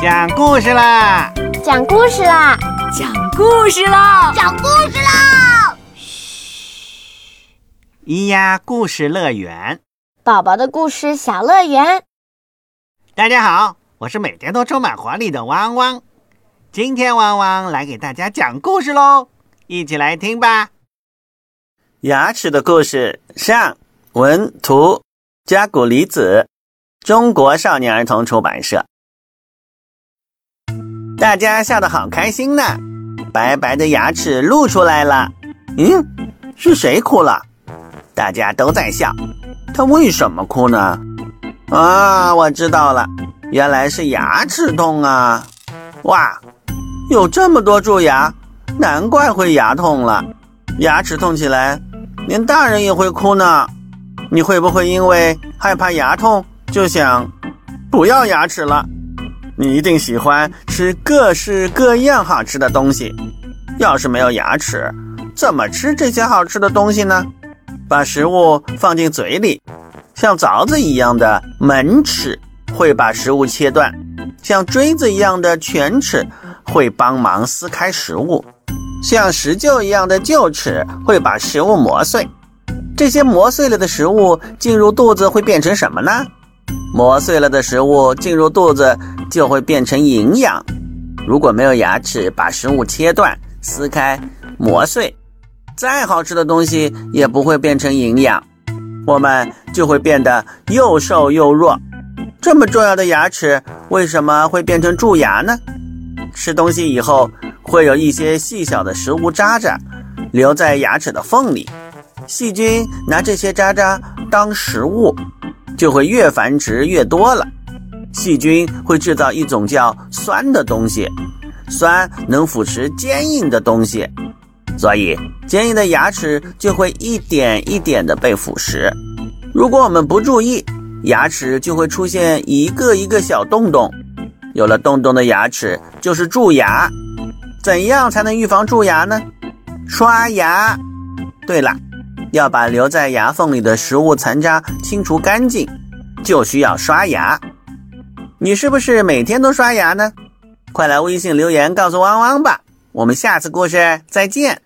讲故事啦！讲故事啦！讲故事啦！讲故事啦！嘘，咿呀故事乐园，宝宝的故事小乐园。大家好，我是每天都充满活力的汪汪。今天汪汪来给大家讲故事喽，一起来听吧。牙齿的故事上，文图加古离子，中国少年儿童出版社。大家笑得好开心呢，白白的牙齿露出来了。嗯，是谁哭了？大家都在笑，他为什么哭呢？啊，我知道了，原来是牙齿痛啊！哇，有这么多蛀牙，难怪会牙痛了。牙齿痛起来，连大人也会哭呢。你会不会因为害怕牙痛，就想不要牙齿了？你一定喜欢吃各式各样好吃的东西。要是没有牙齿，怎么吃这些好吃的东西呢？把食物放进嘴里，像凿子一样的门齿会把食物切断，像锥子一样的犬齿会帮忙撕开食物，像石臼一样的臼齿会把食物磨碎。这些磨碎了的食物进入肚子会变成什么呢？磨碎了的食物进入肚子。就会变成营养。如果没有牙齿把食物切断、撕开、磨碎，再好吃的东西也不会变成营养，我们就会变得又瘦又弱。这么重要的牙齿为什么会变成蛀牙呢？吃东西以后会有一些细小的食物渣渣留在牙齿的缝里，细菌拿这些渣渣当食物，就会越繁殖越多了。细菌会制造一种叫酸的东西，酸能腐蚀坚硬的东西，所以坚硬的牙齿就会一点一点的被腐蚀。如果我们不注意，牙齿就会出现一个一个小洞洞，有了洞洞的牙齿就是蛀牙。怎样才能预防蛀牙呢？刷牙。对了，要把留在牙缝里的食物残渣清除干净，就需要刷牙。你是不是每天都刷牙呢？快来微信留言告诉汪汪吧！我们下次故事再见。